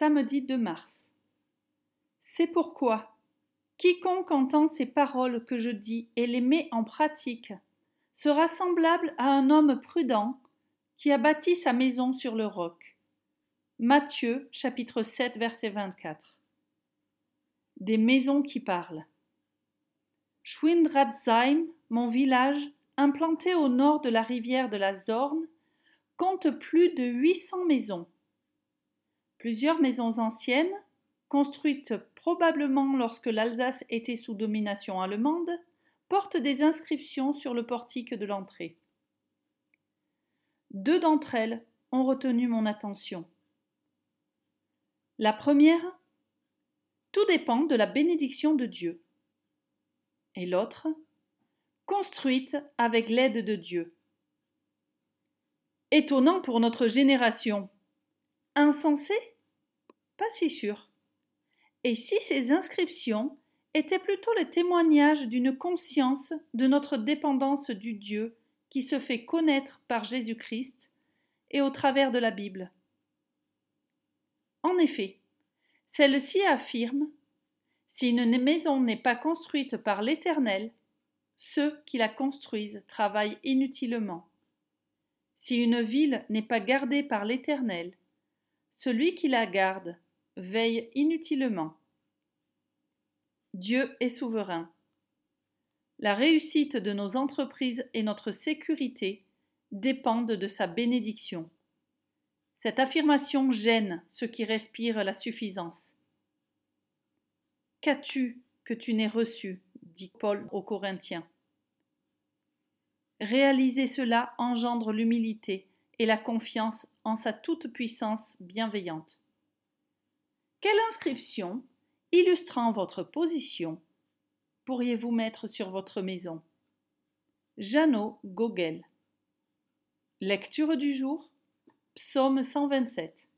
Samedi 2 mars. C'est pourquoi quiconque entend ces paroles que je dis et les met en pratique sera semblable à un homme prudent qui a bâti sa maison sur le roc. Matthieu chapitre 7 verset 24. Des maisons qui parlent. Schwindratzheim, mon village, implanté au nord de la rivière de la Zorn, compte plus de 800 maisons. Plusieurs maisons anciennes, construites probablement lorsque l'Alsace était sous domination allemande, portent des inscriptions sur le portique de l'entrée. Deux d'entre elles ont retenu mon attention. La première, tout dépend de la bénédiction de Dieu. Et l'autre, construite avec l'aide de Dieu. Étonnant pour notre génération. Insensé? Pas si sûr. Et si ces inscriptions étaient plutôt les témoignages d'une conscience de notre dépendance du Dieu qui se fait connaître par Jésus-Christ et au travers de la Bible? En effet, celle-ci affirme Si une maison n'est pas construite par l'Éternel, ceux qui la construisent travaillent inutilement. Si une ville n'est pas gardée par l'Éternel, celui qui la garde veille inutilement. Dieu est souverain. La réussite de nos entreprises et notre sécurité dépendent de sa bénédiction. Cette affirmation gêne ceux qui respirent la suffisance. Qu'as-tu que tu n'aies reçu dit Paul aux Corinthiens? Réaliser cela engendre l'humilité et la confiance en sa toute-puissance bienveillante. Quelle inscription, illustrant votre position, pourriez-vous mettre sur votre maison? Jeannot Gogel. Lecture du jour Psaume 127.